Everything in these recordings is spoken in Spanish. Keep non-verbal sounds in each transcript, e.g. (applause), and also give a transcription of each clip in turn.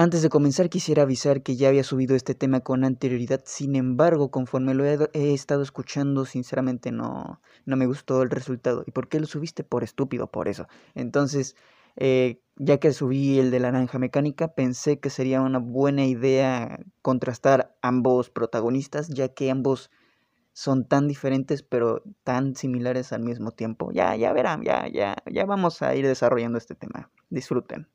Antes de comenzar quisiera avisar que ya había subido este tema con anterioridad, sin embargo, conforme lo he, estado escuchando, sinceramente no, no me gustó el resultado. ¿Y por qué lo subiste? Por estúpido, por eso. Entonces, eh, ya que subí el de la naranja mecánica, pensé que sería una buena idea contrastar ambos protagonistas, ya que ambos son tan diferentes pero tan similares al mismo tiempo. Ya, ya verán, ya, ya, ya vamos a ir desarrollando este tema. Disfruten.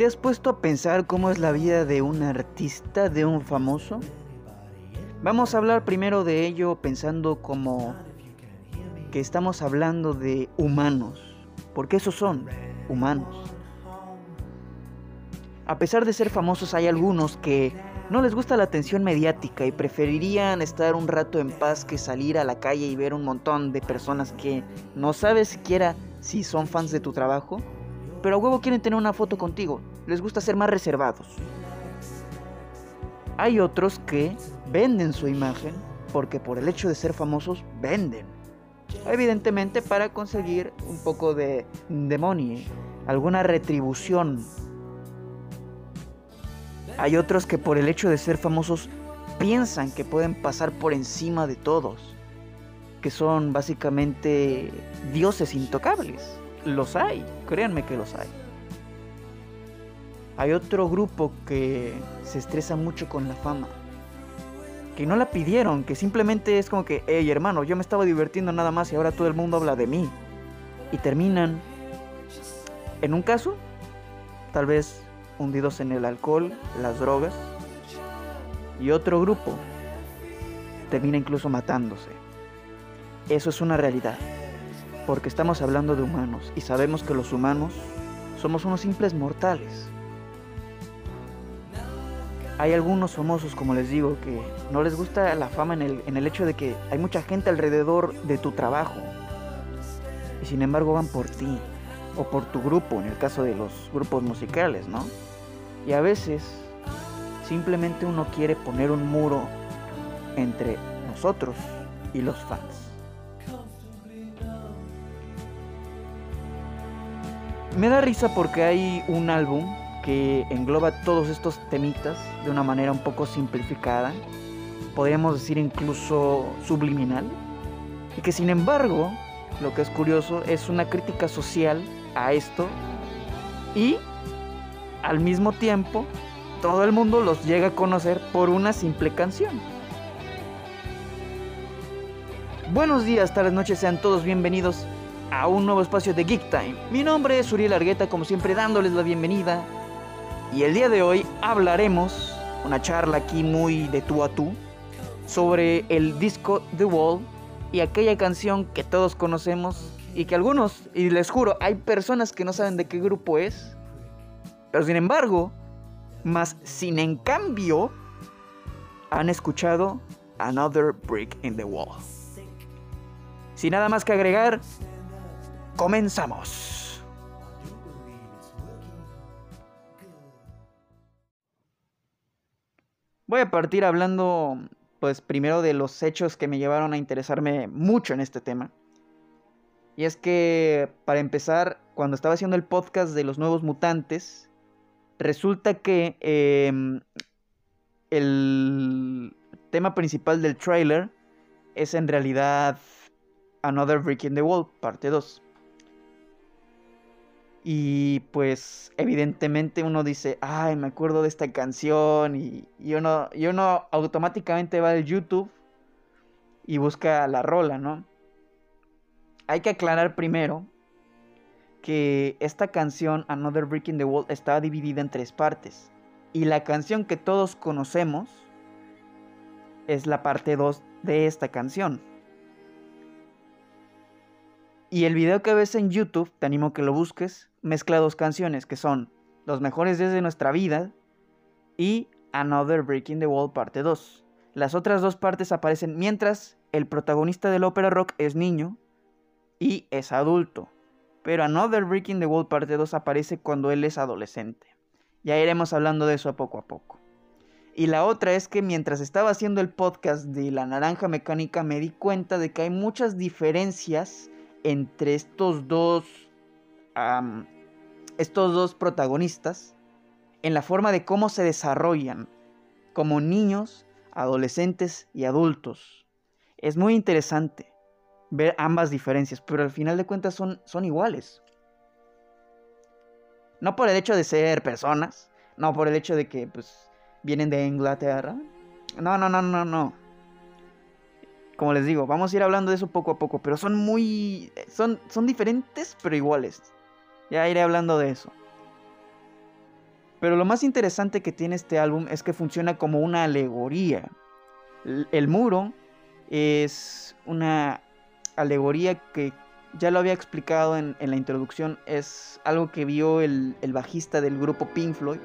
¿Te has puesto a pensar cómo es la vida de un artista, de un famoso? Vamos a hablar primero de ello pensando como que estamos hablando de humanos, porque esos son humanos. A pesar de ser famosos hay algunos que no les gusta la atención mediática y preferirían estar un rato en paz que salir a la calle y ver un montón de personas que no sabes siquiera si son fans de tu trabajo pero a huevo quieren tener una foto contigo. Les gusta ser más reservados. Hay otros que venden su imagen porque por el hecho de ser famosos venden. Evidentemente para conseguir un poco de, de money, alguna retribución. Hay otros que por el hecho de ser famosos piensan que pueden pasar por encima de todos, que son básicamente dioses intocables los hay, créanme que los hay. Hay otro grupo que se estresa mucho con la fama. Que no la pidieron, que simplemente es como que, hey hermano, yo me estaba divirtiendo nada más y ahora todo el mundo habla de mí. Y terminan, en un caso, tal vez hundidos en el alcohol, las drogas. Y otro grupo termina incluso matándose. Eso es una realidad porque estamos hablando de humanos y sabemos que los humanos somos unos simples mortales. Hay algunos famosos, como les digo, que no les gusta la fama en el, en el hecho de que hay mucha gente alrededor de tu trabajo y sin embargo van por ti o por tu grupo, en el caso de los grupos musicales, ¿no? Y a veces simplemente uno quiere poner un muro entre nosotros y los fans. Me da risa porque hay un álbum que engloba todos estos temitas de una manera un poco simplificada, podríamos decir incluso subliminal, y que sin embargo, lo que es curioso, es una crítica social a esto y al mismo tiempo todo el mundo los llega a conocer por una simple canción. Buenos días, tardes, noches, sean todos bienvenidos a un nuevo espacio de Geek Time. Mi nombre es Uriel Argueta, como siempre dándoles la bienvenida. Y el día de hoy hablaremos, una charla aquí muy de tú a tú, sobre el disco The Wall y aquella canción que todos conocemos y que algunos, y les juro, hay personas que no saben de qué grupo es, pero sin embargo, más sin en cambio, han escuchado Another Brick in the Wall. Sin nada más que agregar, Comenzamos. Voy a partir hablando, pues primero de los hechos que me llevaron a interesarme mucho en este tema. Y es que, para empezar, cuando estaba haciendo el podcast de los nuevos mutantes, resulta que em, el tema principal del trailer es en realidad Another Brick in the Wall, parte 2. Y pues evidentemente uno dice, ay, me acuerdo de esta canción y, uno, uno automáticamente va al YouTube y busca la rola, ¿no? Hay que aclarar primero que esta canción, Another Brick in the Wall, está dividida en tres partes. Y la canción que todos conocemos es la parte 2 de esta canción. Y el video que ves en YouTube, te animo a que lo busques, mezcla dos canciones que son Los mejores días de nuestra vida y Another Breaking the Wall parte 2. Las otras dos partes aparecen mientras el protagonista del ópera rock es niño y es adulto. Pero Another Breaking the Wall parte 2 aparece cuando él es adolescente. Ya iremos hablando de eso a poco a poco. Y la otra es que mientras estaba haciendo el podcast de La Naranja Mecánica me di cuenta de que hay muchas diferencias entre estos dos, estos dos protagonistas en la forma de cómo se desarrollan como niños, adolescentes y adultos. Es muy interesante ver ambas diferencias, pero al final de cuentas son, son iguales. No por el hecho de ser personas, no por el hecho de que pues, vienen de Inglaterra. No, no, no, no, no. Como les digo, vamos a ir hablando de eso poco a poco, pero son muy... Son, son diferentes, pero iguales. Ya iré hablando de eso. Pero lo más interesante que tiene este álbum es que funciona como una alegoría. El muro es una alegoría que ya lo había explicado en, la introducción, es algo que vio el, el, bajista del grupo Pink Floyd,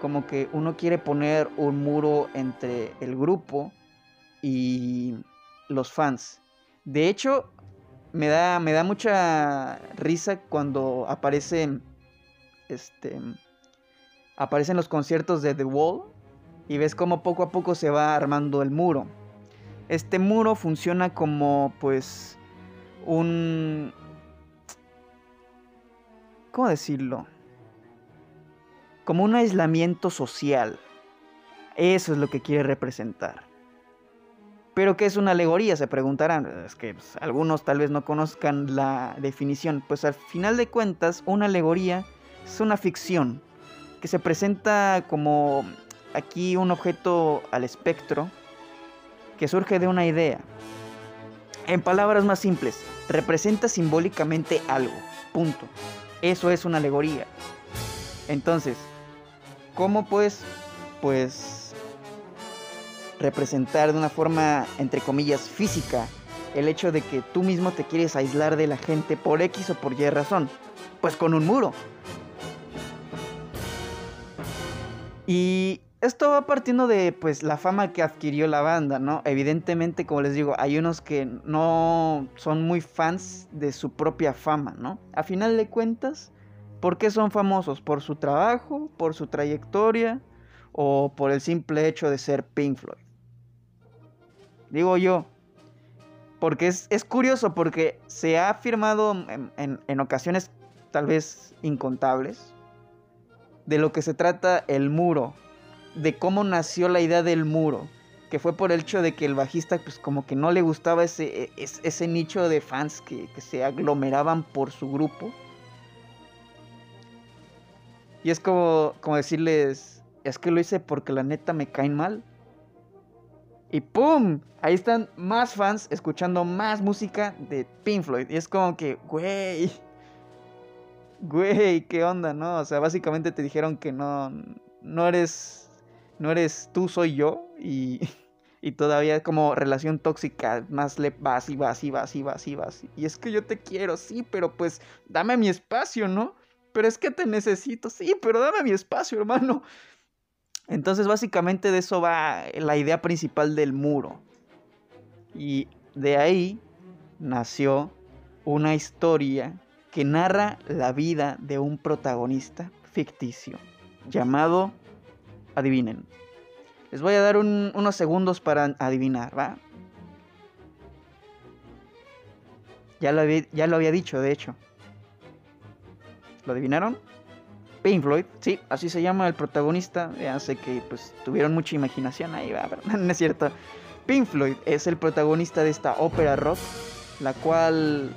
como que uno quiere poner un muro entre el grupo y los fans. De hecho, me da, me da mucha risa cuando aparecen, este, aparecen los conciertos de The Wall y ves cómo poco a poco se va armando el muro. Este muro funciona como, pues, un... ¿Cómo decirlo? Como un aislamiento social. Eso es lo que quiere representar. Pero ¿qué es una alegoría? Se preguntarán. Es que pues, algunos tal vez no conozcan la definición. Pues al final de cuentas, una alegoría es una ficción que se presenta como aquí un objeto al espectro que surge de una idea. En palabras más simples, representa simbólicamente algo. Punto. Eso es una alegoría. Entonces, ¿cómo pues, pues, representar de una forma, entre comillas, física el hecho de que tú mismo te quieres aislar de la gente por X o por Y razón? Pues con un muro. Y esto va partiendo de pues la fama que adquirió la banda, ¿no? Evidentemente, como les digo, hay unos que no son muy fans de su propia fama, ¿no? A final de cuentas, ¿por qué son famosos? ¿Por su trabajo, por su trayectoria o por el simple hecho de ser Pink Floyd? Digo yo, porque es, curioso, porque se ha afirmado en, en ocasiones tal vez incontables de lo que se trata el muro de cómo nació la idea del muro. Que fue por el hecho de que el bajista, pues como que no le gustaba ese, e, ese, nicho de fans que, se aglomeraban por su grupo. Y es como, como decirles, es que lo hice porque la neta me caen mal. Y ¡pum! Ahí están más fans escuchando más música de Pink Floyd. Y es como que, güey. Güey, ¿qué onda, no? O sea, básicamente te dijeron que no, no eres no eres tú, soy yo. Y, (laughs) y todavía como relación tóxica, más le vas y vas y vas y vas y vas. Y es que yo te quiero, sí, pero pues dame mi espacio, ¿no? Pero es que te necesito, sí, pero dame mi espacio, hermano. Entonces básicamente de eso va la idea principal del muro. Y de ahí nació una historia que narra la vida de un protagonista ficticio llamado adivinen. Les voy a dar unos segundos para adivinar, ¿va? Ya lo, había, ya lo había dicho, de hecho. ¿Lo adivinaron? Pink Floyd, sí, así se llama el protagonista. Ya sé que pues tuvieron mucha imaginación ahí, va, (laughs) no es cierto. Pink Floyd es el protagonista de esta ópera rock, la cual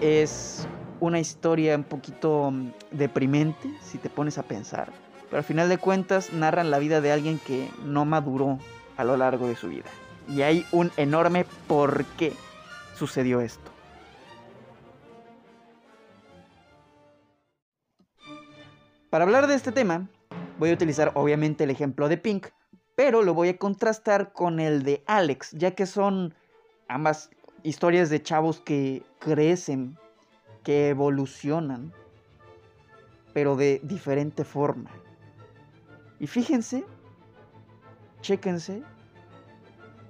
es una historia un poquito mm, deprimente, si te pones a pensar. Pero al final de cuentas narran la vida de alguien que no maduró a lo largo de su vida. Y hay un enorme por qué sucedió esto. Para hablar de este tema, voy a utilizar obviamente el ejemplo de Pink, pero lo voy a contrastar con el de Alex, ya que son ambas historias de chavos que crecen, que evolucionan, pero de diferente forma. Y fíjense, chéquense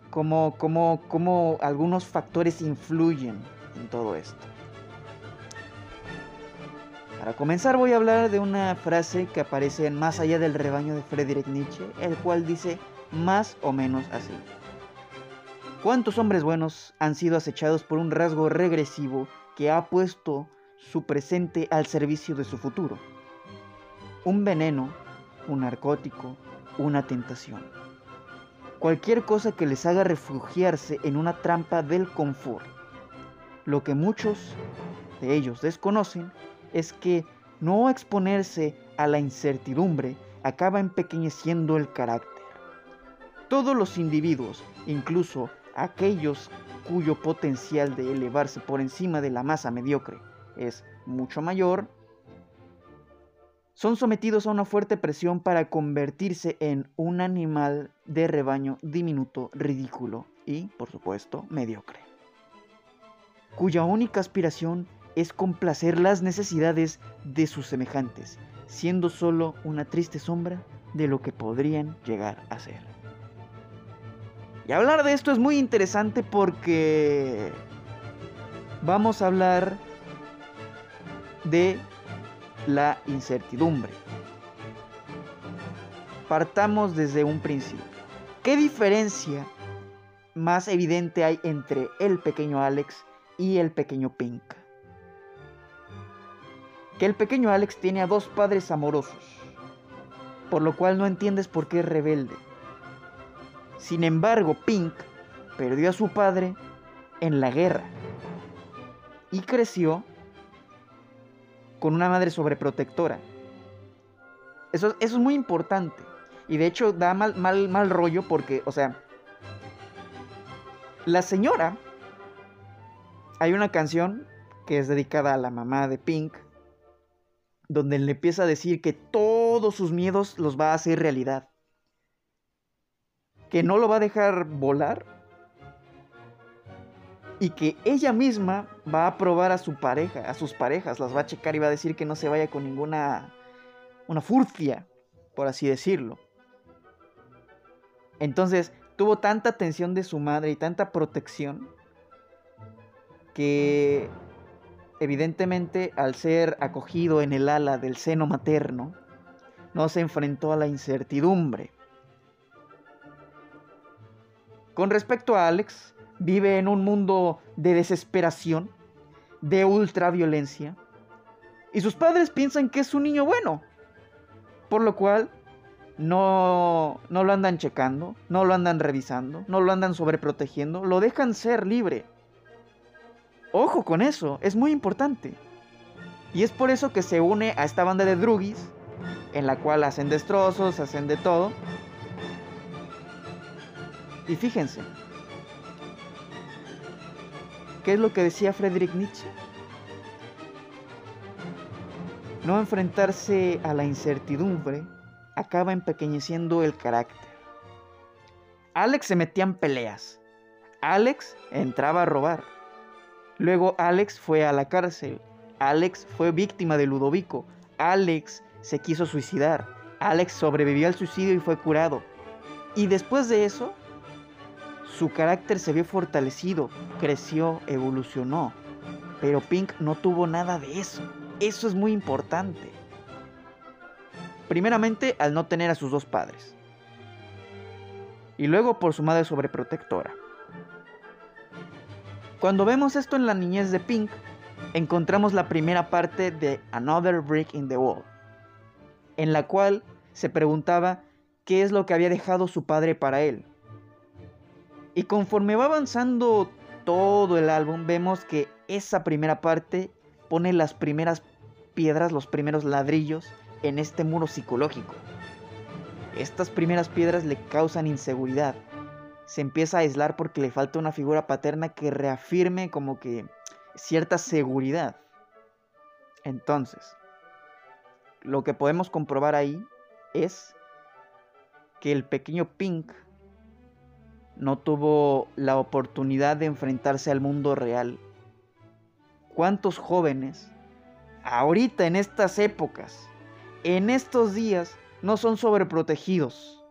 cómo, cómo algunos factores influyen en todo esto. Para comenzar voy a hablar de una frase que aparece en Más allá del rebaño de Friedrich Nietzsche, el cual dice más o menos así. ¿Cuántos hombres buenos han sido acechados por un rasgo regresivo que ha puesto su presente al servicio de su futuro. Un veneno, un narcótico, una tentación. Cualquier cosa que les haga refugiarse en una trampa del confort. Lo que muchos de ellos desconocen es que no exponerse a la incertidumbre acaba empequeñeciendo el carácter. Todos los individuos, incluso aquellos cuyo potencial de elevarse por encima de la masa mediocre es mucho mayor, son sometidos a una fuerte presión para convertirse en un animal de rebaño diminuto, ridículo y, por supuesto, mediocre, cuya única aspiración es complacer las necesidades de sus semejantes, siendo solo una triste sombra de lo que podrían llegar a ser. Y hablar de esto es muy interesante porque vamos a hablar de la incertidumbre. Partamos desde un principio. ¿Qué diferencia más evidente hay entre el pequeño Alex y el pequeño Pink? Que el pequeño Alex tiene a dos padres amorosos, por lo cual no entiendes por qué es rebelde. Sin embargo, Pink perdió a su padre en la guerra y creció con una madre sobreprotectora. Eso, es muy importante. Y de hecho da mal, mal, mal rollo porque, o sea, la señora, hay una canción que es dedicada a la mamá de Pink, donde le empieza a decir que todos sus miedos los va a hacer realidad. Que no lo va a dejar volar y que ella misma va a probar a su pareja, a sus parejas, las va a checar y va a decir que no se vaya con ninguna una furcia, por así decirlo. Entonces, tuvo tanta atención de su madre y tanta protección que evidentemente al ser acogido en el ala del seno materno, no se enfrentó a la incertidumbre. Con respecto a Alex, vive en un mundo de desesperación, de ultraviolencia, y sus padres piensan que es un niño bueno, por lo cual no, no lo andan checando, no lo andan revisando, no lo andan sobreprotegiendo, lo dejan ser libre. Ojo con eso, es muy importante. Y es por eso que se une a esta banda de drugis, en la cual hacen destrozos, hacen de todo. Y fíjense, ¿Qué es lo que decía Friedrich Nietzsche? No enfrentarse a la incertidumbre acaba empequeñeciendo el carácter. Alex se metía en peleas. Alex entraba a robar. Luego Alex fue a la cárcel. Alex fue víctima de Ludovico. Alex se quiso suicidar. Alex sobrevivió al suicidio y fue curado. Y después de eso, su carácter se vio fortalecido, creció, evolucionó. Pero Pink no tuvo nada de eso. Eso es muy importante. Primeramente, al no tener a sus dos padres. Y luego por su madre sobreprotectora. Cuando vemos esto en la niñez de Pink, encontramos la primera parte de Another Brick in the Wall, en la cual se preguntaba qué es lo que había dejado su padre para él, y conforme va avanzando todo el álbum, vemos que esa primera parte pone las primeras piedras, los primeros ladrillos en este muro psicológico. Estas primeras piedras le causan inseguridad. Se empieza a aislar porque le falta una figura paterna que reafirme como que cierta seguridad. Entonces, lo que podemos comprobar ahí es que el pequeño Pink no tuvo la oportunidad de enfrentarse al mundo real. ¿Cuántos jóvenes, ahorita en estas épocas, en estos días, no son sobreprotegidos?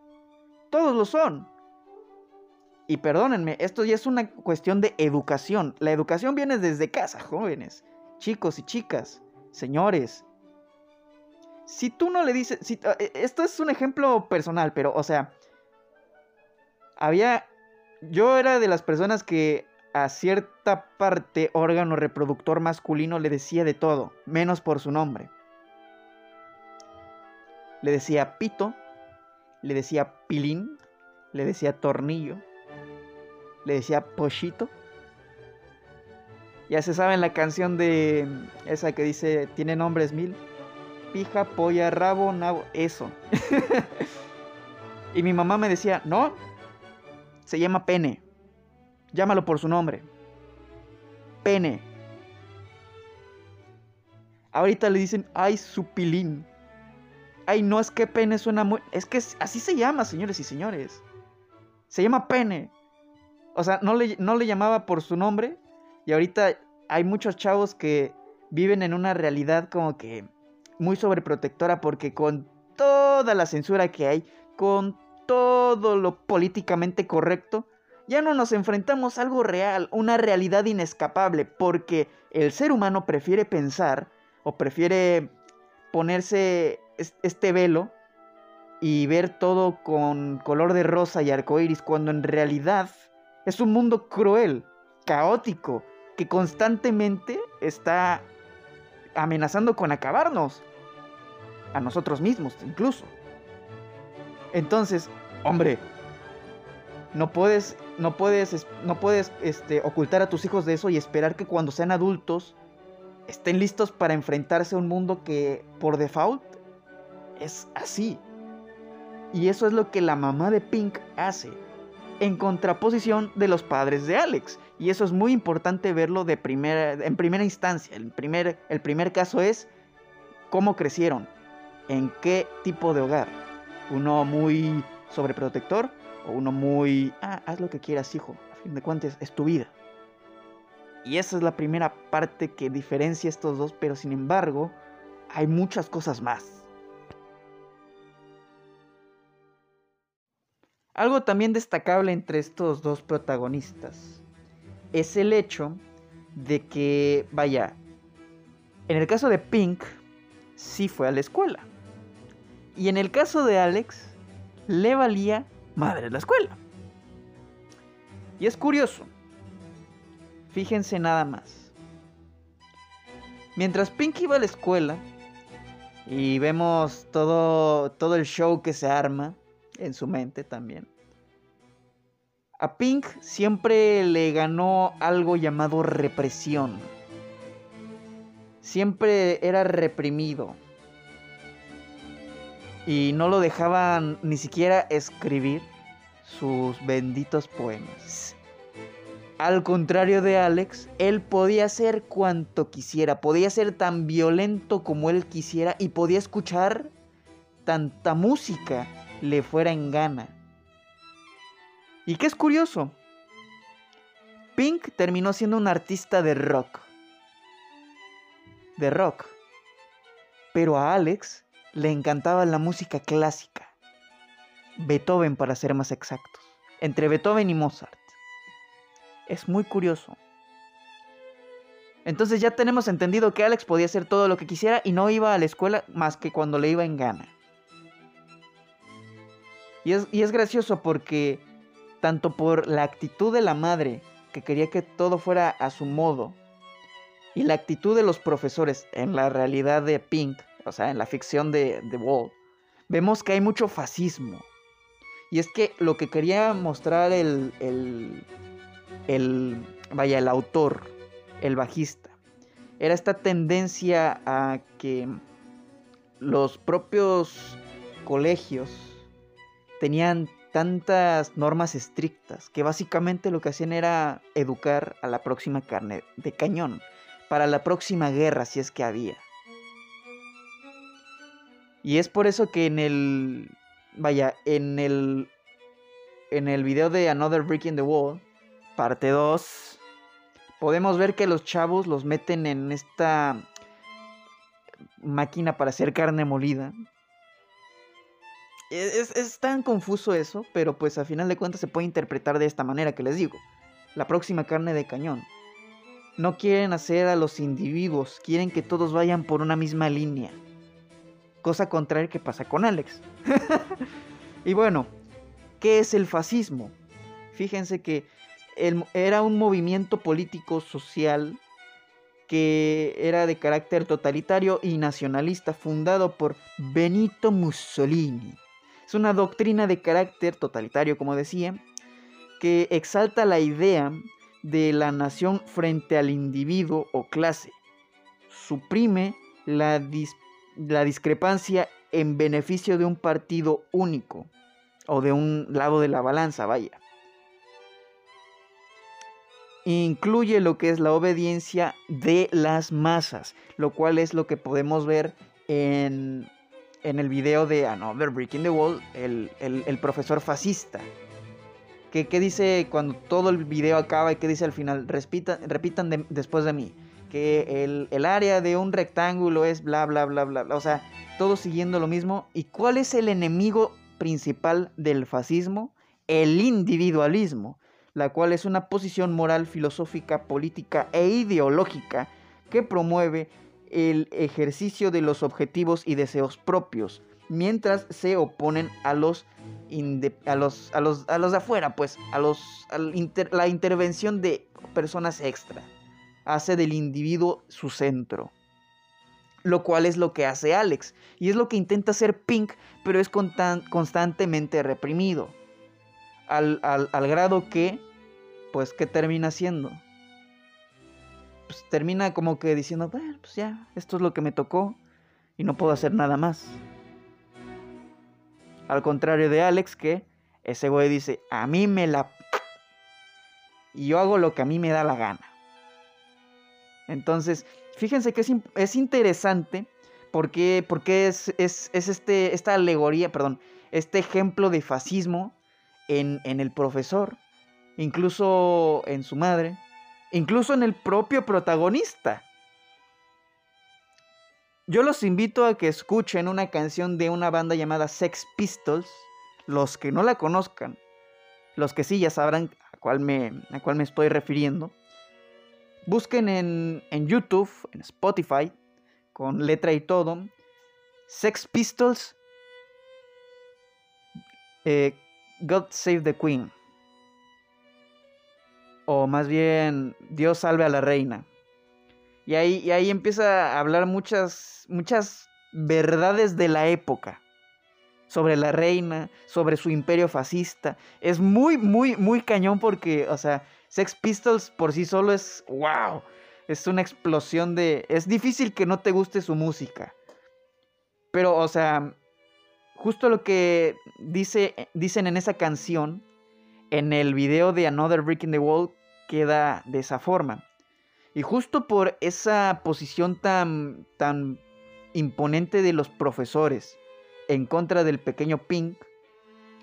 Todos lo son. Y perdónenme, esto ya es una cuestión de educación. La educación viene desde casa, jóvenes, chicos y chicas, señores. Si tú no le dices, si, eh, esto es un ejemplo personal, pero o sea, había yo era de las personas que a cierta parte órgano reproductor masculino le decía de todo, menos por su nombre. Le decía pito, le decía pilín, le decía tornillo, le decía pochito. Ya se sabe en la canción de esa que dice, tiene nombres mil. Pija, polla, rabo, nabo, eso. (laughs) y mi mamá me decía, no, se llama pene. Llámalo por su nombre. Pene. Ahorita le dicen, ay, su pilín. Ay, no, es que pene suena muy... Es que así se llama, señores y señores. Se llama pene. O sea, no le, no le llamaba por su nombre. Y ahorita hay muchos chavos que viven en una realidad como que muy sobreprotectora porque con toda la censura que hay, con todo lo políticamente correcto, ya no nos enfrentamos a algo real, una realidad inescapable, porque el ser humano prefiere pensar o prefiere ponerse este velo y ver todo con color de rosa y arcoíris, cuando en realidad es un mundo cruel, caótico, que constantemente está amenazando con acabarnos, a nosotros mismos incluso. Entonces, hombre, no puedes, no puedes, no puedes este, ocultar a tus hijos de eso y esperar que cuando sean adultos estén listos para enfrentarse a un mundo que por default es así. Y eso es lo que la mamá de Pink hace, en contraposición de los padres de Alex. Y eso es muy importante verlo en primera instancia. El primer, el primer caso es cómo crecieron, en qué tipo de hogar. Uno muy sobreprotector o uno muy, ah, haz lo que quieras, hijo. A fin de cuentas, es tu vida. Y esa es la primera parte que diferencia estos dos, pero sin embargo, hay muchas cosas más. Algo también destacable entre estos dos protagonistas es el hecho de que, vaya, en el caso de Pink, sí fue a la escuela. Y en el caso de Alex, le valía madre la escuela. Y es curioso. Fíjense nada más. Mientras Pink iba a la escuela y vemos todo, todo el show que se arma, en su mente también. A Pink siempre le ganó algo llamado represión. Siempre era reprimido. Y no lo dejaban ni siquiera escribir sus benditos poemas. Al contrario de Alex, él podía hacer cuanto quisiera, podía ser tan violento como él quisiera y podía escuchar tanta música le fuera en gana. ¿Y qué es curioso? Pink terminó siendo un artista de rock. De rock. Pero a Alex le encantaba la música clásica. Beethoven para ser más exactos. Entre Beethoven y Mozart. Es muy curioso. Entonces ya tenemos entendido que Alex podía hacer todo lo que quisiera y no iba a la escuela más que cuando le iba en gana. Y es, gracioso porque tanto por la actitud de la madre, que quería que todo fuera a su modo, y la actitud de los profesores en la realidad de Pink, o sea, en la ficción de The Wall, vemos que hay mucho fascismo. Y es que lo que quería mostrar el, el, el, vaya, el autor, el bajista, era esta tendencia a que los propios colegios tenían tantas normas estrictas que básicamente lo que hacían era educar a la próxima carne de cañón, para la próxima guerra si es que había. Y es por eso que en el vaya, en el en el video de Another Brick in the Wall, parte 2, podemos ver que los chavos los meten en esta máquina para hacer carne molida, es, tan confuso eso, pero pues a final de cuentas se puede interpretar de esta manera que les digo. La próxima carne de cañón. No quieren hacer a los individuos, quieren que todos vayan por una misma línea. Cosa contraria que pasa con Alex. (laughs) y bueno, ¿qué es el fascismo? Fíjense que era un movimiento político social que era de carácter totalitario y nacionalista, fundado por Benito Mussolini. Es una doctrina de carácter totalitario, como decía, que exalta la idea de la nación frente al individuo o clase. Suprime la, la discrepancia en beneficio de un partido único o de un lado de la balanza, vaya incluye lo que es la obediencia de las masas, lo cual es lo que podemos ver en, el video de Another Breaking the Wall, el, profesor fascista. Que, dice cuando todo el video acaba y que dice al final, repitan después de mí, que el, el, área de un rectángulo es bla, bla, bla, bla, bla, o sea, todo siguiendo lo mismo. ¿Y cuál es el enemigo principal del fascismo? El individualismo la cual es una posición moral, filosófica, política e ideológica que promueve el ejercicio de los objetivos y deseos propios, mientras se oponen a los, a los, a los, a los de afuera, pues, a, los, la intervención de personas extra. Hace del individuo su centro. Lo cual es lo que hace Alex. Y es lo que intenta hacer Pink, pero es constantemente reprimido al, al, grado que, pues, ¿qué termina haciendo? Pues termina como que diciendo, bueno, pues ya, esto es lo que me tocó y no puedo hacer nada más. Al contrario de Alex, que ese güey dice, a mí me la... Y yo hago lo que a mí me da la gana. Entonces, fíjense que es, interesante porque, porque es, es, este, esta alegoría, perdón, este ejemplo de fascismo en, el profesor, incluso en su madre, incluso en el propio protagonista. Yo los invito a que escuchen una canción de una banda llamada Sex Pistols, los que no la conozcan, los que sí ya sabrán a cuál me, a cuál me estoy refiriendo. Busquen en, en YouTube, en Spotify, con letra y todo, Sex Pistols, eh, God Save the Queen. O más bien, Dios salve a la reina. Y ahí, y ahí empieza a hablar muchas, muchas verdades de la época. Sobre la reina, sobre su imperio fascista. Es muy, muy, muy cañón porque, o sea, Sex Pistols por sí solo es wow. Es una explosión de... Es difícil que no te guste su música. Pero, o sea, justo lo que dice, dicen en esa canción, en el video de Another Brick in the Wall, queda de esa forma. Y justo por esa posición tan, tan imponente de los profesores en contra del pequeño Pink,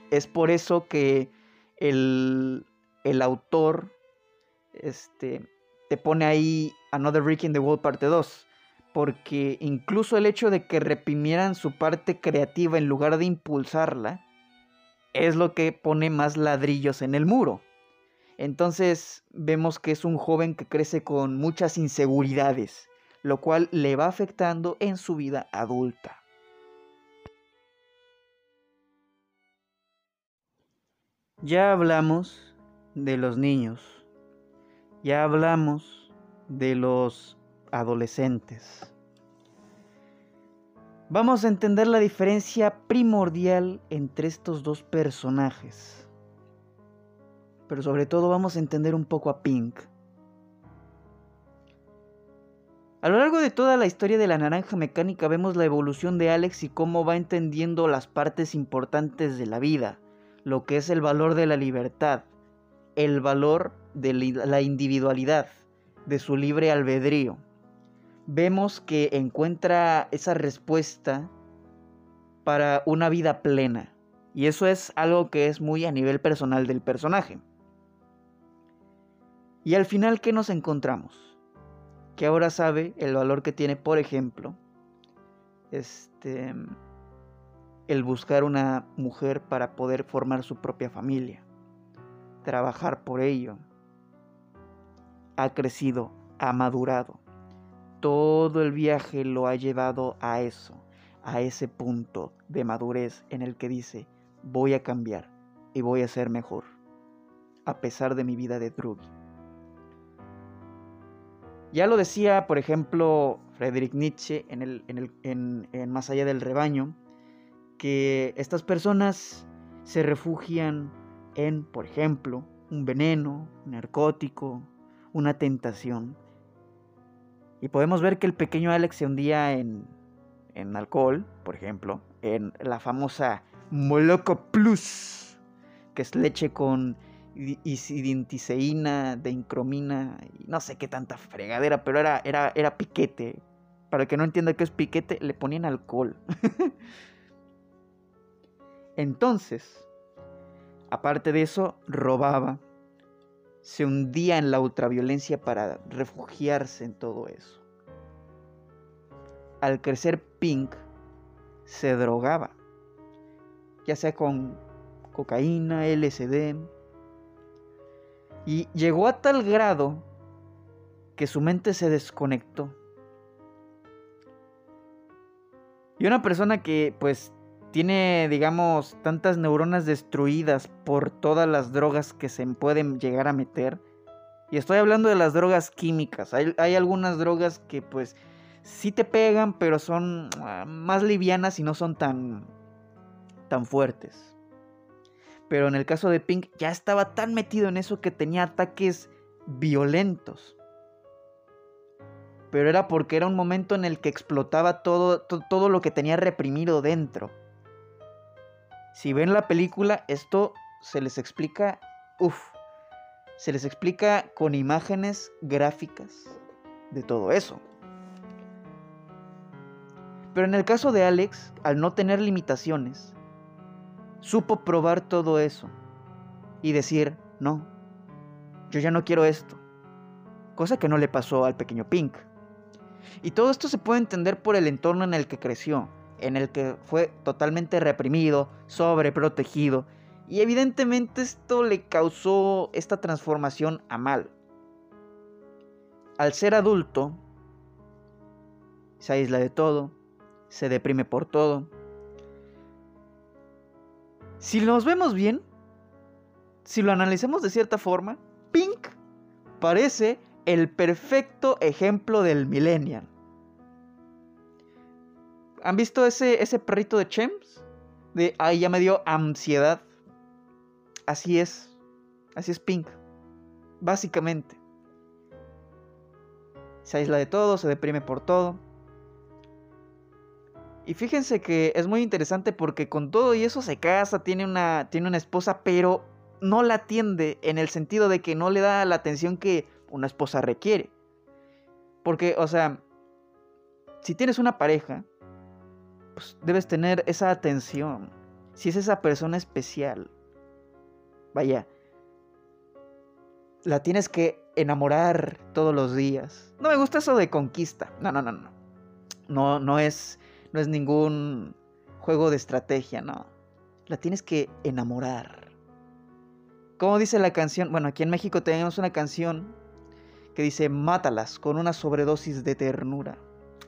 es por eso que el, el autor este, te pone ahí Another Brick in the Wall parte 2 porque incluso el hecho de que reprimieran su parte creativa en lugar de impulsarla, es lo que pone más ladrillos en el muro. Entonces vemos que es un joven que crece con muchas inseguridades, lo cual le va afectando en su vida adulta. Ya hablamos de los niños, ya hablamos de los adolescentes. Vamos a entender la diferencia primordial entre estos dos personajes. Pero sobre todo vamos a entender un poco a Pink. A lo largo de toda la historia de la naranja mecánica vemos la evolución de Alex y cómo va entendiendo las partes importantes de la vida, lo que es el valor de la libertad, el valor de la individualidad, de su libre albedrío vemos que encuentra esa respuesta para una vida plena. Y eso es algo que es muy a nivel personal del personaje. Y al final, ¿qué nos encontramos? Que ahora sabe el valor que tiene, por ejemplo, este, el buscar una mujer para poder formar su propia familia, trabajar por ello. Ha crecido, ha madurado todo el viaje lo ha llevado a eso, a ese punto de madurez en el que dice, voy a cambiar y voy a ser mejor. a pesar de mi vida de druggie. Ya lo decía, por ejemplo, Friedrich Nietzsche en, el, en, en Más allá del rebaño, que estas personas se refugian en, por ejemplo, un veneno, un narcótico, una tentación. Y podemos ver que el pequeño Alex se hundía en, en alcohol, por ejemplo, en la famosa Moloco Plus, que es leche con isidinticeína, incromina y no sé qué tanta fregadera, pero era, era, era piquete. Para el que no entienda qué es piquete, le ponían alcohol. (laughs) Entonces, aparte de eso, robaba. Se hundía en la ultraviolencia para refugiarse en todo eso. Al crecer Pink, se drogaba, ya sea con cocaína, LSD, y llegó a tal grado que su mente se desconectó. Y una persona que pues tiene, digamos, tantas neuronas destruidas por todas las drogas que se pueden llegar a meter. Y estoy hablando de las drogas químicas. Hay, algunas drogas que pues sí te pegan, pero son ah, más livianas y no son tan, tan fuertes. Pero en el caso de Pink ya estaba tan metido en eso que tenía ataques violentos. Pero era porque era un momento en el que explotaba todo, todo, lo que tenía reprimido dentro. Si ven la película, esto se les explica, uff, se les explica con imágenes gráficas de todo eso. Pero en el caso de Alex, al no tener limitaciones, supo probar todo eso y decir, no, yo ya no quiero esto. Cosa que no le pasó al pequeño Pink. Y todo esto se puede entender por el entorno en el que creció, en el que fue totalmente reprimido, sobreprotegido, y evidentemente esto le causó esta transformación a mal. Al ser adulto, se aísla de todo, se deprime por todo, si nos vemos bien, si lo analizamos de cierta forma, Pink parece el perfecto ejemplo del millennial. ¿Han visto ese, ese perrito de Chems? De, ay, ya me dio ansiedad. Así es. Así es Pink. Básicamente. Se aísla de todo, se deprime por todo. Y fíjense que es muy interesante porque con todo y eso se casa, tiene una, tiene una esposa, pero no la atiende en el sentido de que no le da la atención que una esposa requiere. Porque, o sea, si tienes una pareja, pues debes tener esa atención. Si es esa persona especial, vaya, la tienes que enamorar todos los días. No me gusta eso de conquista. No, no, no, no. No, no es no es ningún juego de estrategia, no. La tienes que enamorar. Como dice la canción, bueno, aquí en México tenemos una canción que dice mátalas con una sobredosis de ternura.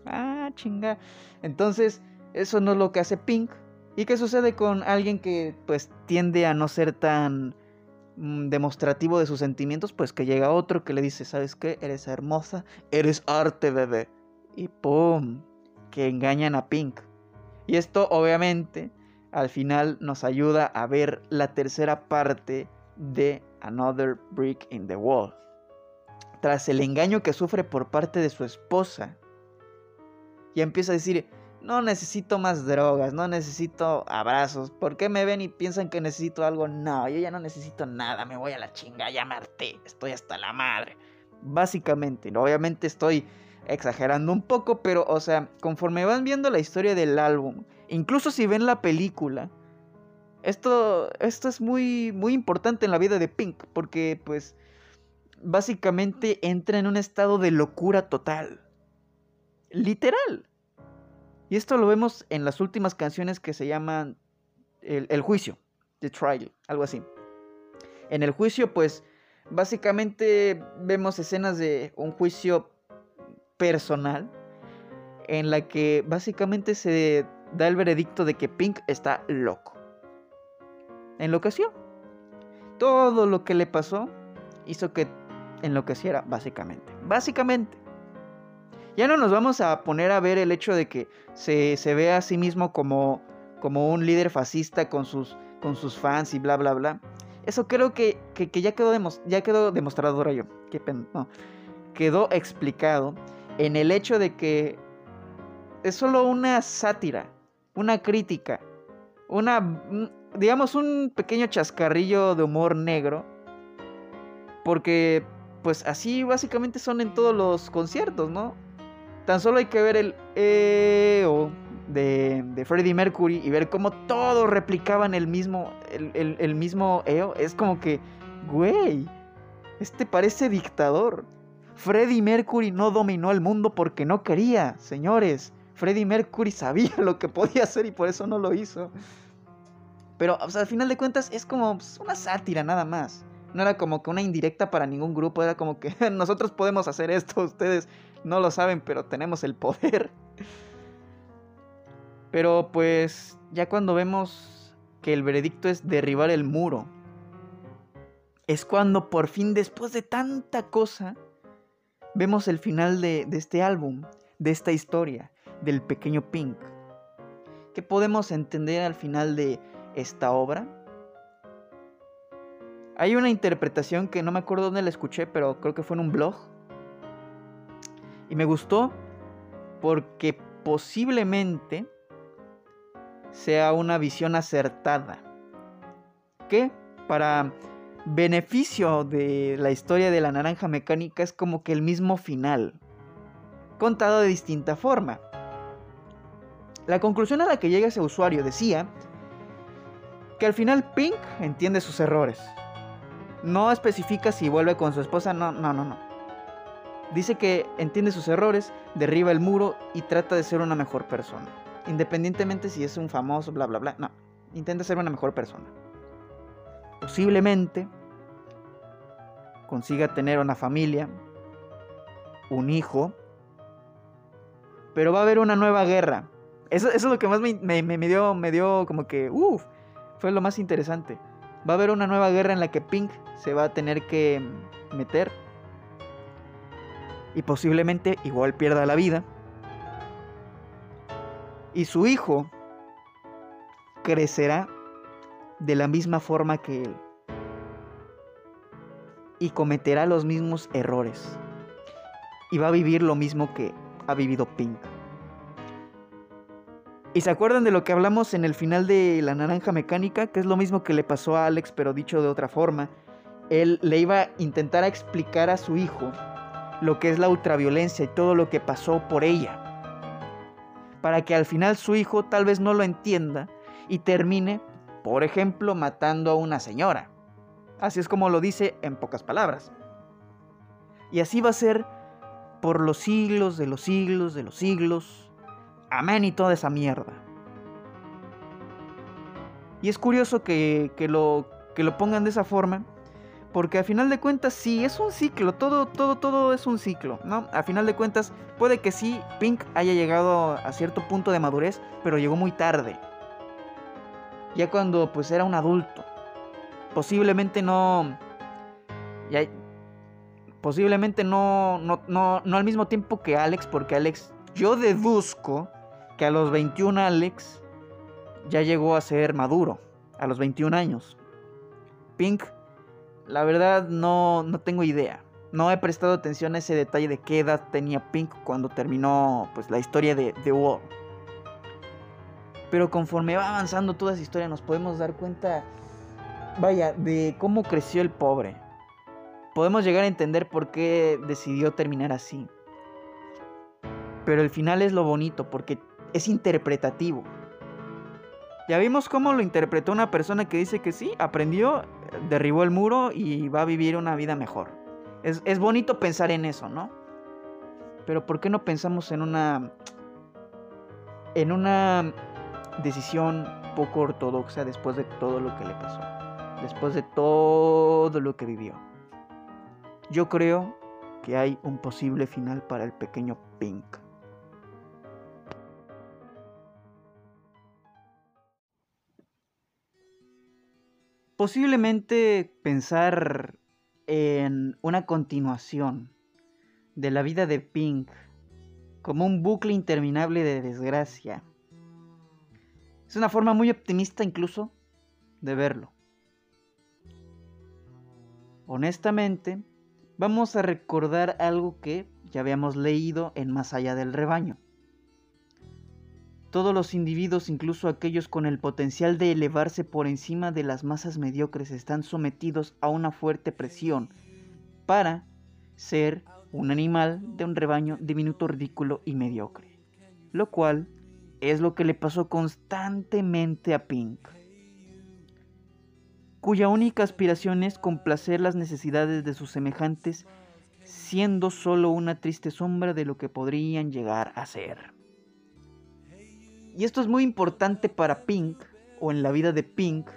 Ah, chinga. Entonces, eso no es lo que hace Pink. ¿Y qué sucede con alguien que pues tiende a no ser tan mm, demostrativo de sus sentimientos? Pues que llega otro que le dice, ¿sabes qué? Eres hermosa, eres arte, bebé. Y ¡pum! que engañan a Pink. Y esto obviamente al final nos ayuda a ver la tercera parte de Another Brick in the Wall. Tras el engaño que sufre por parte de su esposa, y empieza a decir, no necesito más drogas, no necesito abrazos. ¿Por qué me ven y piensan que necesito algo? No, yo ya no necesito nada, me voy a la chinga, ya me estoy hasta la madre. Básicamente, obviamente estoy exagerando un poco, pero o sea, conforme van viendo la historia del álbum, incluso si ven la película, esto, esto es muy, muy importante en la vida de Pink, porque pues básicamente entra en un estado de locura total. Literal. Y esto lo vemos en las últimas canciones que se llaman El, Juicio, The Trial, algo así. En el juicio, pues, básicamente vemos escenas de un juicio personal en la que básicamente se da el veredicto de que Pink está loco. Enloqueció. todo lo que le pasó hizo que enloqueciera, básicamente. Básicamente. Ya no nos vamos a poner a ver el hecho de que se, se ve a sí mismo como, como un líder fascista con sus, con sus fans y bla, bla, bla. Eso creo que, que, ya, quedó ya quedó demostrado, Rayo. Qué no. Quedó explicado en el hecho de que es solo una sátira, una crítica, una, digamos, un pequeño chascarrillo de humor negro. Porque, pues así básicamente son en todos los conciertos, ¿no? Tan solo hay que ver el EO de, de Freddie Mercury y ver cómo todos replicaban el mismo, el, el mismo EO. Es como que, güey, este parece dictador. Freddie Mercury no dominó el mundo porque no quería, señores. Freddie Mercury (laughs) sabía lo que podía hacer y por eso no lo hizo. Pero, o sea, al final de cuentas es como pues, una sátira nada más. No era como que una indirecta para ningún grupo, era como que (laughs) nosotros podemos hacer esto, ustedes no lo saben, pero tenemos el poder. (laughs) Pero pues ya cuando vemos que el veredicto es derribar el muro, es cuando por fin, después de tanta cosa, vemos el final de, este álbum, de esta historia, del pequeño Pink. ¿Qué podemos entender al final de esta obra? Hay una interpretación que no me acuerdo dónde la escuché, pero creo que fue en un blog. Y me gustó porque posiblemente sea una visión acertada. Que para beneficio de la historia de la naranja mecánica es como que el mismo final, contado de distinta forma. La conclusión a la que llega ese usuario decía que al final Pink entiende sus errores. No especifica si vuelve con su esposa, no, no, no, no. Dice que entiende sus errores, derriba el muro y trata de ser una mejor persona. Independientemente si es un famoso, bla, bla, bla. No, intenta ser una mejor persona. Posiblemente consiga tener una familia, un hijo, pero va a haber una nueva guerra. Eso, es lo que más me, dio, me dio como que, uff, fue lo más interesante. Va a haber una nueva guerra en la que Pink se va a tener que meter y posiblemente igual pierda la vida y su hijo crecerá de la misma forma que él y cometerá los mismos errores y va a vivir lo mismo que ha vivido Pink. ¿Y se acuerdan de lo que hablamos en el final de La Naranja Mecánica? Que es lo mismo que le pasó a Alex, pero dicho de otra forma. Él le iba a intentar explicar a su hijo lo que es la ultraviolencia y todo lo que pasó por ella para que al final su hijo tal vez no lo entienda y termine, por ejemplo, matando a una señora. Así es como lo dice en pocas palabras. Y así va a ser por los siglos de los siglos de los siglos. Amén y toda esa mierda. Y es curioso que, lo, que lo pongan de esa forma, porque a final de cuentas sí, es un ciclo, todo, todo, todo es un ciclo, ¿no? A final de cuentas puede que sí, Pink haya llegado a cierto punto de madurez, pero llegó muy tarde. Ya cuando pues era un adulto. Posiblemente no... Ya, posiblemente no, no, no, no al mismo tiempo que Alex, porque Alex, yo deduzco que a los 21 Alex ya llegó a ser maduro, a los 21 años. Pink la verdad no, no tengo idea. No he prestado atención a ese detalle de qué edad tenía Pink cuando terminó pues, la historia de The War. Pero conforme va avanzando toda esa historia nos podemos dar cuenta, vaya, de cómo creció el pobre. Podemos llegar a entender por qué decidió terminar así. Pero el final es lo bonito porque es interpretativo. Ya vimos cómo lo interpretó una persona que dice que sí, aprendió, derribó el muro y va a vivir una vida mejor. Es, bonito pensar en eso, ¿no? Pero ¿por qué no pensamos en una. en una decisión poco ortodoxa después de todo lo que le pasó? Después de todo lo que vivió. Yo creo que hay un posible final para el pequeño Pink. Posiblemente pensar en una continuación de la vida de Pink como un bucle interminable de desgracia. Es una forma muy optimista incluso de verlo. Honestamente, vamos a recordar algo que ya habíamos leído en Más allá del rebaño. Todos los individuos, incluso aquellos con el potencial de elevarse por encima de las masas mediocres, están sometidos a una fuerte presión para ser un animal de un rebaño diminuto, ridículo y mediocre. Lo cual es lo que le pasó constantemente a Pink, cuya única aspiración es complacer las necesidades de sus semejantes, siendo solo una triste sombra de lo que podrían llegar a ser. Y esto es muy importante para Pink, o en la vida de Pink.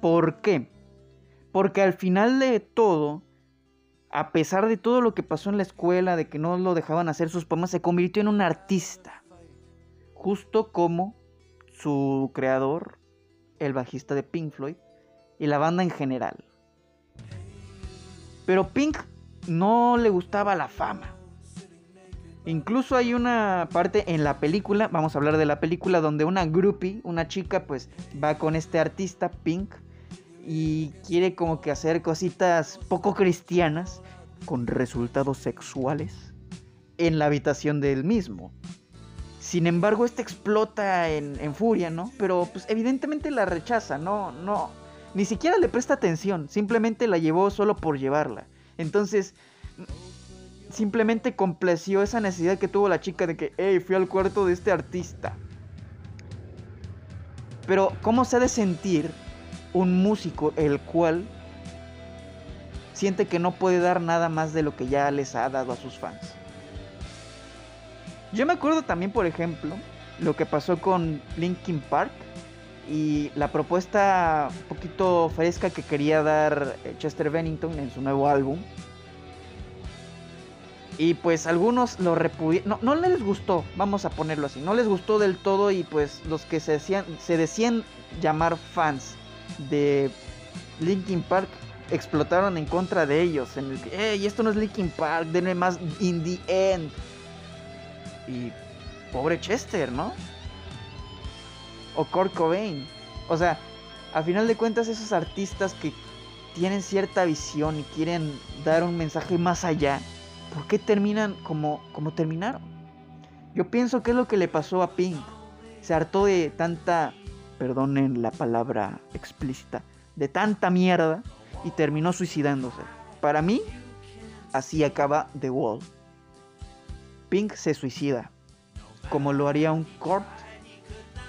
¿Por qué? Porque al final de todo, a pesar de todo lo que pasó en la escuela, de que no lo dejaban hacer sus poemas, se convirtió en un artista. Justo como su creador, el bajista de Pink Floyd, y la banda en general. Pero Pink no le gustaba la fama. Incluso hay una parte en la película, vamos a hablar de la película, donde una groupie, una chica, pues va con este artista, Pink, y quiere como que hacer cositas poco cristianas con resultados sexuales en la habitación del mismo. Sin embargo, este explota en, en, furia, ¿no? Pero pues evidentemente la rechaza, no, no, ni siquiera le presta atención, simplemente la llevó solo por llevarla. Entonces, simplemente complació esa necesidad que tuvo la chica de que, hey, fui al cuarto de este artista. Pero, ¿cómo se ha de sentir un músico el cual siente que no puede dar nada más de lo que ya les ha dado a sus fans? Yo me acuerdo también, por ejemplo, lo que pasó con Linkin Park y la propuesta un poquito fresca que quería dar eh, Chester Bennington en su nuevo álbum y pues algunos lo repudiaron. No, no, les gustó, vamos a ponerlo así. No les gustó del todo y pues los que se decían, se decían llamar fans de Linkin Park explotaron en contra de ellos. En el que, hey, esto no es Linkin Park, denme más in the end. Y pobre Chester, ¿no? O Kurt Cobain. O sea, a final de cuentas esos artistas que tienen cierta visión y quieren dar un mensaje más allá ¿por qué terminan como, como terminaron? Yo pienso que es lo que le pasó a Pink. Se hartó de tanta, perdonen la palabra explícita, de tanta mierda y terminó suicidándose. Para mí, así acaba The Wall. Pink se suicida, como lo haría un Kurt,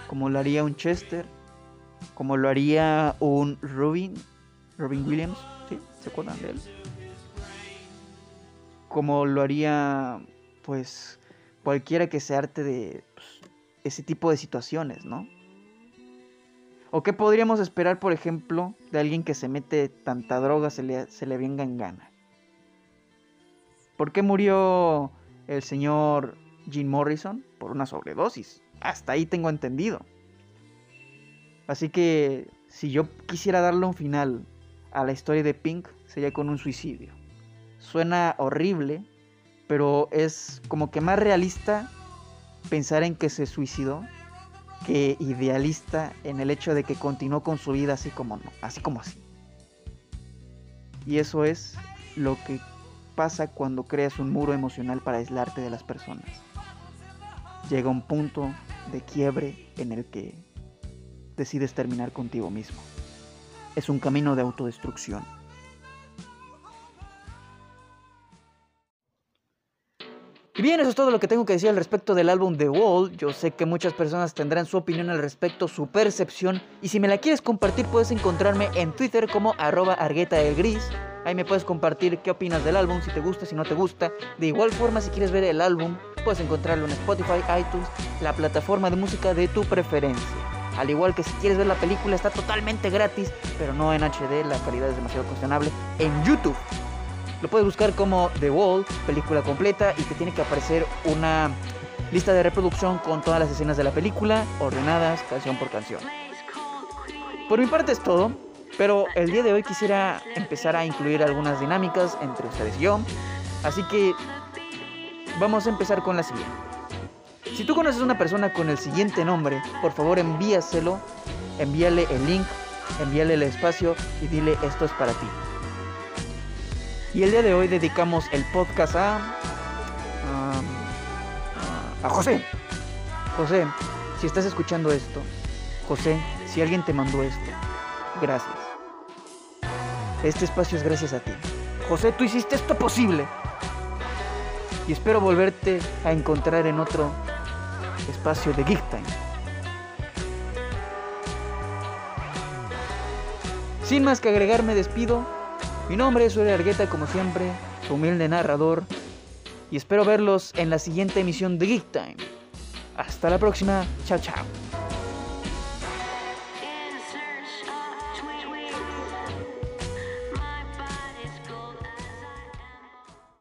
como lo haría un Chester, como lo haría un Robin, Robin Williams, ¿sí? ¿Se acuerdan de él? Como lo haría pues cualquiera que se arte de pues, ese tipo de situaciones, ¿no? ¿O qué podríamos esperar, por ejemplo, de alguien que se mete tanta droga, se le, se le venga en gana? ¿Por qué murió el señor Jim Morrison? Por una sobredosis. Hasta ahí tengo entendido. Así que si yo quisiera darle un final a la historia de Pink, sería con un suicidio suena horrible, pero es como que más realista pensar en que se suicidó que idealista en el hecho de que continuó con su vida así como no, así como así. Y eso es lo que pasa cuando creas un muro emocional para aislarte de las personas. Llega un punto de quiebre en el que decides terminar contigo mismo. Es un camino de autodestrucción. Y bien, eso es todo lo que tengo que decir al respecto del álbum The Wall. Yo sé que muchas personas tendrán su opinión al respecto, su percepción. Y si me la quieres compartir, puedes encontrarme en Twitter como arroba argueta del gris. Ahí me puedes compartir qué opinas del álbum, si te gusta, si no te gusta. De igual forma, si quieres ver el álbum, puedes encontrarlo en Spotify, iTunes, la plataforma de música de tu preferencia. Al igual que si quieres ver la película, está totalmente gratis, pero no en HD, la calidad es demasiado cuestionable, en YouTube. Lo puedes buscar como The Wall, película completa, y te tiene que aparecer una lista de reproducción con todas las escenas de la película, ordenadas canción por canción. Por mi parte es todo. Pero el día de hoy quisiera empezar a incluir algunas dinámicas entre ustedes y yo. Así que vamos a empezar con la siguiente. Si tú conoces a una persona con el siguiente nombre, por favor envíaselo, envíale el link, envíale el espacio y dile esto es para ti. Y el día de hoy dedicamos el podcast a, a, a José. José, si estás escuchando esto, José, si alguien te mandó esto, gracias. Este espacio es gracias a ti. José, tú hiciste esto posible. Y espero volverte a encontrar en otro espacio de Geek Time. Sin más que agregar, me despido. Mi nombre es Uri Argueta, como siempre, su humilde narrador. Y espero verlos en la siguiente emisión de Geek Time. Hasta la próxima. Chao, chao.